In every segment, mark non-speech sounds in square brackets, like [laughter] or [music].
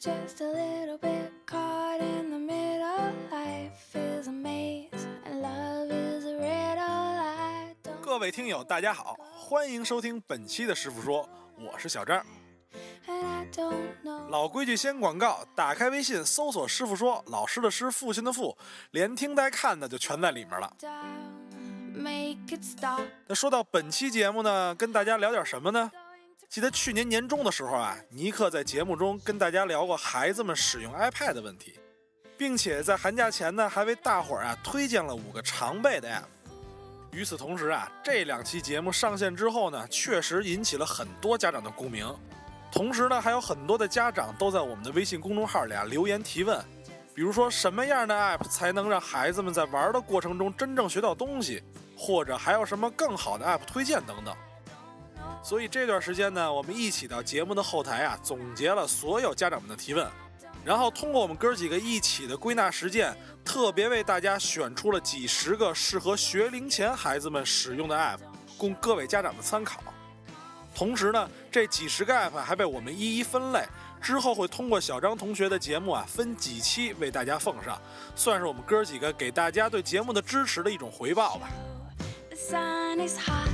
just a little bit caught in the middle. Life is a maze, and love is a riddle. 各位听友，大家好，欢迎收听本期的师傅说，我是小张。老规矩，先广告。打开微信，搜索“师傅说”，老师的师，父亲的父，连听带看的就全在里面了。那说到本期节目呢，跟大家聊点什么呢？记得去年年中的时候啊，尼克在节目中跟大家聊过孩子们使用 iPad 的问题，并且在寒假前呢，还为大伙儿啊推荐了五个常备的 App。与此同时啊，这两期节目上线之后呢，确实引起了很多家长的共鸣。同时呢，还有很多的家长都在我们的微信公众号里啊留言提问，比如说什么样的 App 才能让孩子们在玩的过程中真正学到东西，或者还有什么更好的 App 推荐等等。所以这段时间呢，我们一起到节目的后台啊，总结了所有家长们的提问，然后通过我们哥几个一起的归纳实践，特别为大家选出了几十个适合学龄前孩子们使用的 [laughs] App，供各位家长们参考。同时呢，这几十个 App 还被我们一一分类，之后会通过小张同学的节目啊，分几期为大家奉上，算是我们哥几个给大家对节目的支持的一种回报吧。The sun is hot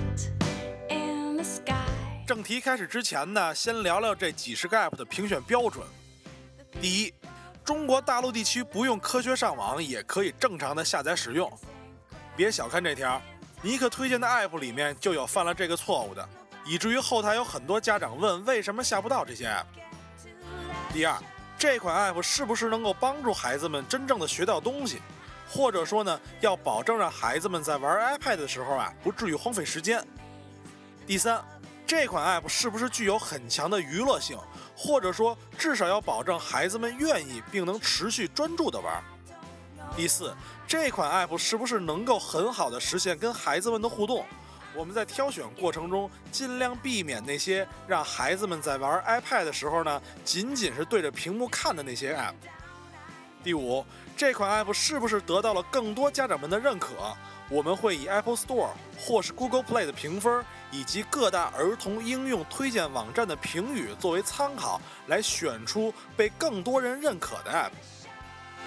in the sky. 正题开始之前呢，先聊聊这几十个 App 的评选标准。第一，中国大陆地区不用科学上网也可以正常的下载使用。别小看这条，尼克推荐的 App 里面就有犯了这个错误的，以至于后台有很多家长问为什么下不到这些 App。第二，这款 App 是不是能够帮助孩子们真正的学到东西，或者说呢，要保证让孩子们在玩 iPad 的时候啊，不至于荒废时间。第三，这款 App 是不是具有很强的娱乐性，或者说至少要保证孩子们愿意并能持续专注的玩。第四，这款 App 是不是能够很好的实现跟孩子们的互动？我们在挑选过程中，尽量避免那些让孩子们在玩 iPad 的时候呢，仅仅是对着屏幕看的那些 App。第五，这款 App 是不是得到了更多家长们的认可？我们会以 Apple Store 或是 Google Play 的评分，以及各大儿童应用推荐网站的评语作为参考，来选出被更多人认可的 App。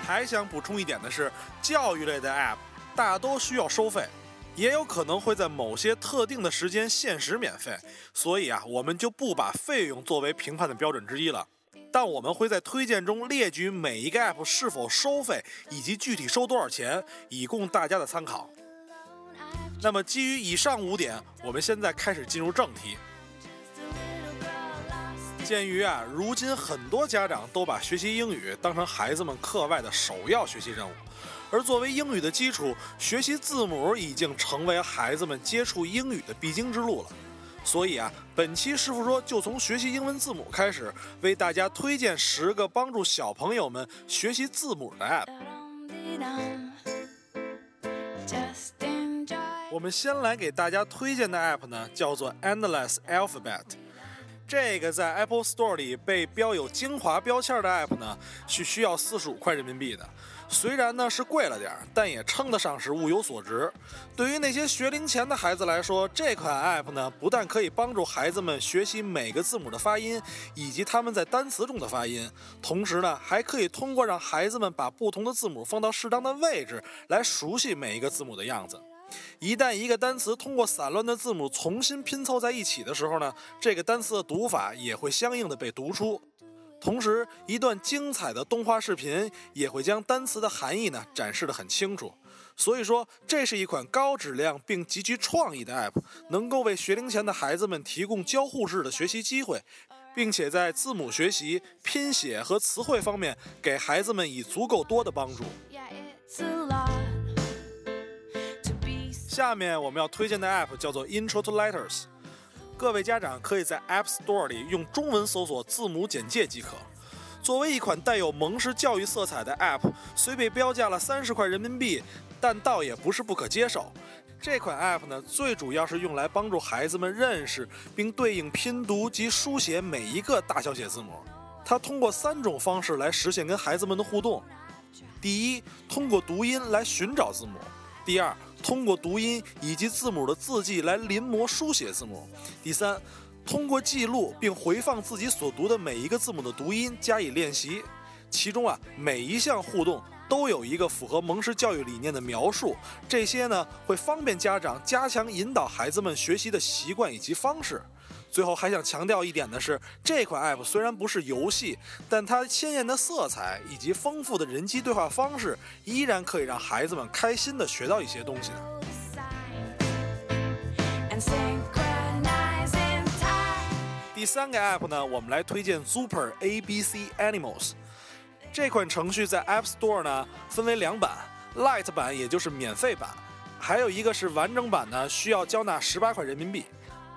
还想补充一点的是，教育类的 App 大都需要收费，也有可能会在某些特定的时间限时免费，所以啊，我们就不把费用作为评判的标准之一了。但我们会在推荐中列举每一个 App 是否收费，以及具体收多少钱，以供大家的参考。那么，基于以上五点，我们现在开始进入正题。鉴于啊，如今很多家长都把学习英语当成孩子们课外的首要学习任务，而作为英语的基础，学习字母已经成为孩子们接触英语的必经之路了。所以啊，本期师傅说就从学习英文字母开始，为大家推荐十个帮助小朋友们学习字母的 App。我们先来给大家推荐的 App 呢，叫做 Endless Alphabet。这个在 Apple Store 里被标有精华标签的 App 呢，是需要四十五块人民币的。虽然呢是贵了点儿，但也称得上是物有所值。对于那些学龄前的孩子来说，这款 App 呢，不但可以帮助孩子们学习每个字母的发音，以及他们在单词中的发音，同时呢，还可以通过让孩子们把不同的字母放到适当的位置，来熟悉每一个字母的样子。一旦一个单词通过散乱的字母重新拼凑在一起的时候呢，这个单词的读法也会相应的被读出。同时，一段精彩的动画视频也会将单词的含义呢展示得很清楚。所以说，这是一款高质量并极具创意的 App，能够为学龄前的孩子们提供交互式的学习机会，并且在字母学习、拼写和词汇方面给孩子们以足够多的帮助。下面我们要推荐的 App 叫做 Intro to Letters，各位家长可以在 App Store 里用中文搜索字母简介即可。作为一款带有蒙氏教育色彩的 App，虽被标价了三十块人民币，但倒也不是不可接受。这款 App 呢，最主要是用来帮助孩子们认识并对应拼读及书写每一个大小写字母。它通过三种方式来实现跟孩子们的互动：第一，通过读音来寻找字母；第二，通过读音以及字母的字迹来临摹书写字母；第三，通过记录并回放自己所读的每一个字母的读音加以练习。其中啊，每一项互动都有一个符合蒙氏教育理念的描述，这些呢会方便家长加强引导孩子们学习的习惯以及方式。最后还想强调一点的是，这款 App 虽然不是游戏，但它鲜艳的色彩以及丰富的人机对话方式，依然可以让孩子们开心的学到一些东西。第三个 App 呢，我们来推荐 Super ABC Animals。这款程序在 App Store 呢分为两版，Light 版也就是免费版，还有一个是完整版呢，需要交纳十八块人民币。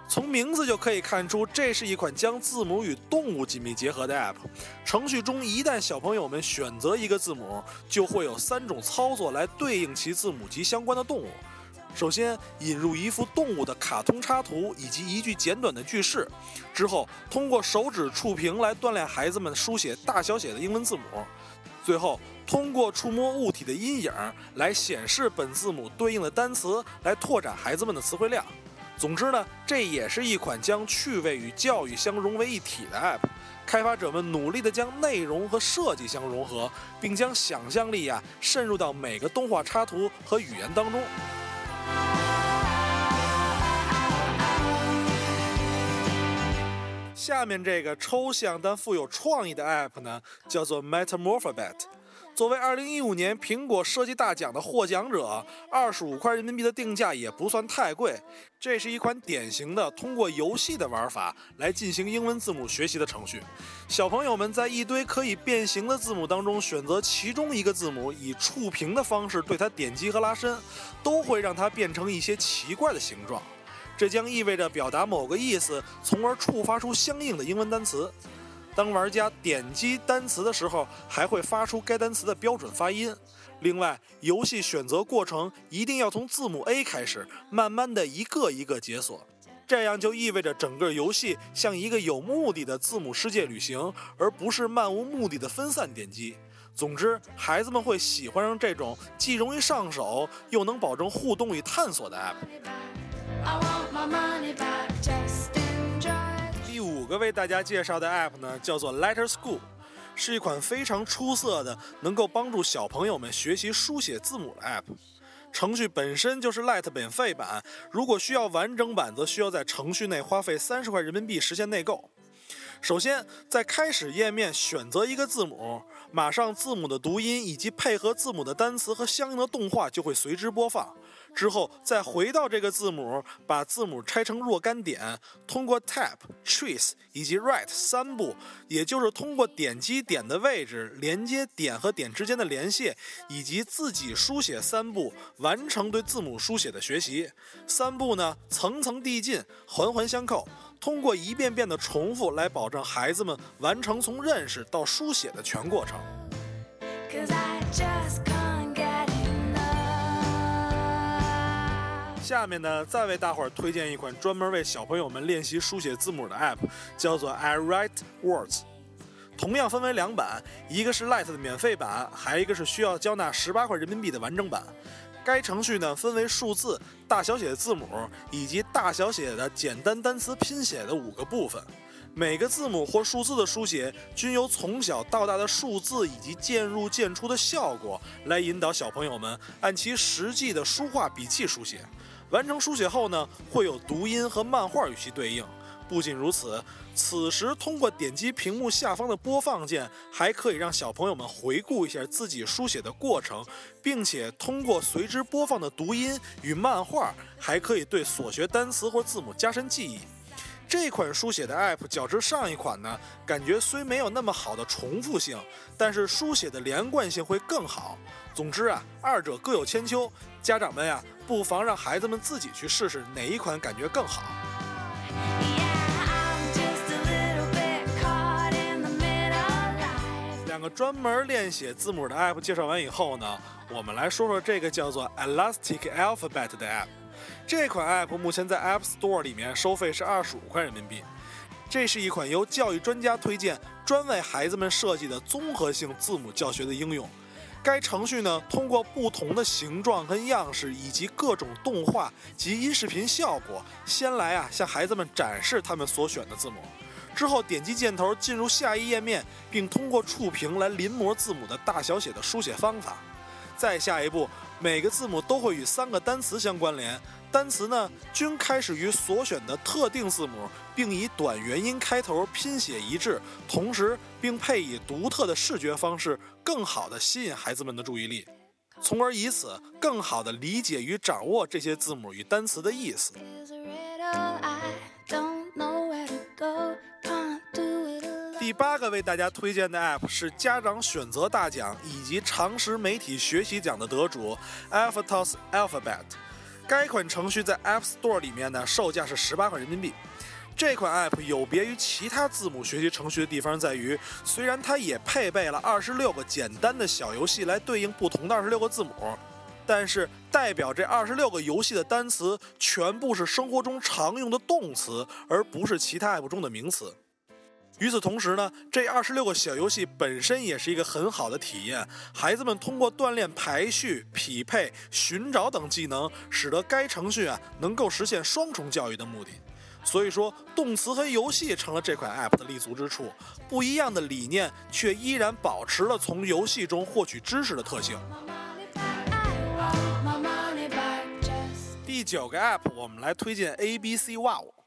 从名字就可以看出，这是一款将字母与动物紧密结合的 App。程序中一旦小朋友们选择一个字母，就会有三种操作来对应其字母及相关的动物。首先引入一幅动物的卡通插图以及一句简短的句式，之后通过手指触屏来锻炼孩子们书写大小写的英文字母，最后通过触摸物体的阴影来显示本字母对应的单词，来拓展孩子们的词汇量。总之呢，这也是一款将趣味与教育相融为一体的 App。开发者们努力地将内容和设计相融合，并将想象力呀渗入到每个动画插图和语言当中。下面这个抽象但富有创意的 App 呢，叫做 Metamorphabet。作为2015年苹果设计大奖的获奖者，二十五块人民币的定价也不算太贵。这是一款典型的通过游戏的玩法来进行英文字母学习的程序。小朋友们在一堆可以变形的字母当中选择其中一个字母，以触屏的方式对它点击和拉伸，都会让它变成一些奇怪的形状。这将意味着表达某个意思，从而触发出相应的英文单词。当玩家点击单词的时候，还会发出该单词的标准发音。另外，游戏选择过程一定要从字母 A 开始，慢慢的一个一个解锁。这样就意味着整个游戏像一个有目的的字母世界旅行，而不是漫无目的的分散点击。总之，孩子们会喜欢上这种既容易上手，又能保证互动与探索的 app。我为大家介绍的 App 呢，叫做 Letter School，是一款非常出色的，能够帮助小朋友们学习书写字母的 App。程序本身就是 Lite 免费版，如果需要完整版，则需要在程序内花费三十块人民币实现内购。首先，在开始页面选择一个字母，马上字母的读音以及配合字母的单词和相应的动画就会随之播放。之后再回到这个字母，把字母拆成若干点，通过 tap、trace 以及 write 三步，也就是通过点击点的位置，连接点和点之间的连线，以及自己书写三步，完成对字母书写的学习。三步呢，层层递进，环环相扣，通过一遍遍的重复来保证孩子们完成从认识到书写的全过程。下面呢，再为大伙儿推荐一款专门为小朋友们练习书写字母的 App，叫做 I Write Words。同样分为两版，一个是 Lite 的免费版，还有一个是需要交纳十八块人民币的完整版。该程序呢，分为数字、大小写的字母以及大小写的简单单词拼写的五个部分。每个字母或数字的书写，均由从小到大的数字以及渐入渐出的效果来引导小朋友们按其实际的书画笔记书写。完成书写后呢，会有读音和漫画与其对应。不仅如此，此时通过点击屏幕下方的播放键，还可以让小朋友们回顾一下自己书写的过程，并且通过随之播放的读音与漫画，还可以对所学单词或字母加深记忆。这款书写的 App 较之上一款呢，感觉虽没有那么好的重复性，但是书写的连贯性会更好。总之啊，二者各有千秋，家长们呀，不妨让孩子们自己去试试哪一款感觉更好。两个专门练写字母的 App 介绍完以后呢，我们来说说这个叫做 Elastic Alphabet 的 App。这款 App 目前在 App Store 里面收费是二十五块人民币。这是一款由教育专家推荐、专为孩子们设计的综合性字母教学的应用。该程序呢，通过不同的形状跟样式，以及各种动画及音视频效果，先来啊向孩子们展示他们所选的字母，之后点击箭头进入下一页面，并通过触屏来临摹字母的大小写的书写方法。再下一步，每个字母都会与三个单词相关联，单词呢均开始于所选的特定字母，并以短元音开头，拼写一致，同时并配以独特的视觉方式，更好地吸引孩子们的注意力，从而以此更好地理解与掌握这些字母与单词的意思。第八个为大家推荐的 App 是家长选择大奖以及常识媒体学习奖的得主 AlphaTos Alphabet。该款程序在 App Store 里面呢，售价是十八块人民币。这款 App 有别于其他字母学习程序的地方在于，虽然它也配备了二十六个简单的小游戏来对应不同的二十六个字母，但是代表这二十六个游戏的单词全部是生活中常用的动词，而不是其他 App 中的名词。与此同时呢，这二十六个小游戏本身也是一个很好的体验。孩子们通过锻炼排序、匹配、寻找等技能，使得该程序啊能够实现双重教育的目的。所以说，动词和游戏成了这款 App 的立足之处。不一样的理念，却依然保持了从游戏中获取知识的特性。第九个 App，我们来推荐 ABC Wow。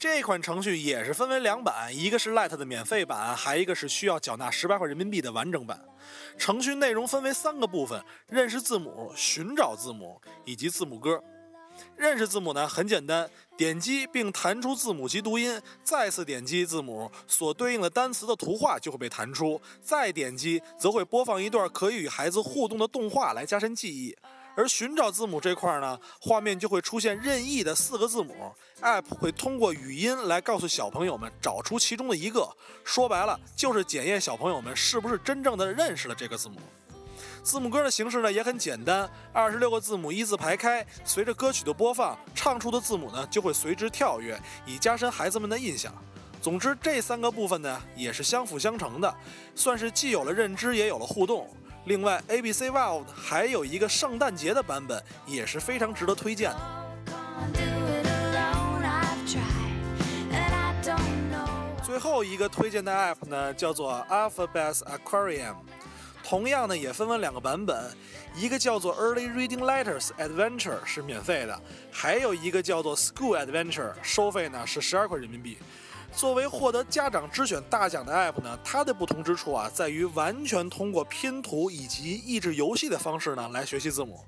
这款程序也是分为两版，一个是 Lite 的免费版，还一个是需要缴纳十八块人民币的完整版。程序内容分为三个部分：认识字母、寻找字母以及字母歌。认识字母呢很简单，点击并弹出字母及读音，再次点击字母，所对应的单词的图画就会被弹出，再点击则会播放一段可以与孩子互动的动画来加深记忆。而寻找字母这块呢，画面就会出现任意的四个字母，App 会通过语音来告诉小朋友们找出其中的一个。说白了，就是检验小朋友们是不是真正的认识了这个字母。字母歌的形式呢也很简单，二十六个字母一字排开，随着歌曲的播放，唱出的字母呢就会随之跳跃，以加深孩子们的印象。总之，这三个部分呢也是相辅相成的，算是既有了认知，也有了互动。另外，ABC Wild 还有一个圣诞节的版本，也是非常值得推荐的。最后一个推荐的 App 呢，叫做 Alphabet Aquarium，同样呢也分为两个版本，一个叫做 Early Reading Letters Adventure 是免费的，还有一个叫做 School Adventure，收费呢是十二块人民币。作为获得家长之选大奖的 App 呢，它的不同之处啊，在于完全通过拼图以及益智游戏的方式呢来学习字母。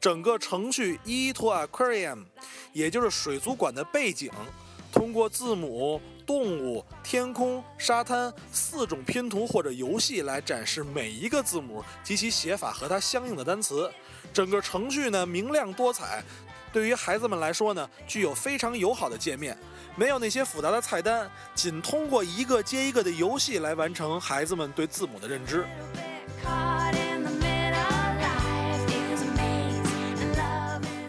整个程序 E to Aquarium，也就是水族馆的背景，通过字母、动物、天空、沙滩四种拼图或者游戏来展示每一个字母及其写法和它相应的单词。整个程序呢明亮多彩，对于孩子们来说呢，具有非常友好的界面。没有那些复杂的菜单，仅通过一个接一个的游戏来完成孩子们对字母的认知。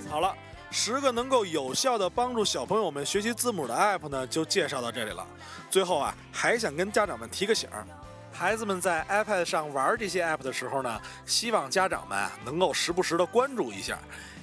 好了，十个能够有效的帮助小朋友们学习字母的 App 呢，就介绍到这里了。最后啊，还想跟家长们提个醒儿：孩子们在 iPad 上玩这些 App 的时候呢，希望家长们能够时不时的关注一下。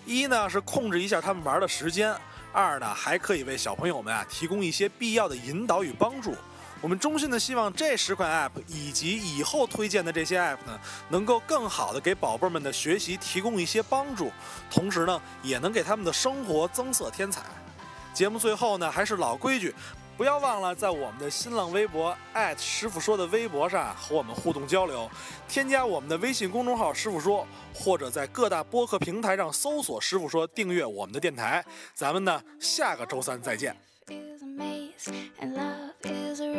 一呢是控制一下他们玩的时间。二呢，还可以为小朋友们啊提供一些必要的引导与帮助。我们衷心的希望这十款 App 以及以后推荐的这些 App 呢，能够更好的给宝贝们的学习提供一些帮助，同时呢，也能给他们的生活增色添彩。节目最后呢，还是老规矩。不要忘了在我们的新浪微博师傅说的微博上和我们互动交流，添加我们的微信公众号“师傅说”，或者在各大播客平台上搜索“师傅说”，订阅我们的电台。咱们呢，下个周三再见。is a maze and love is a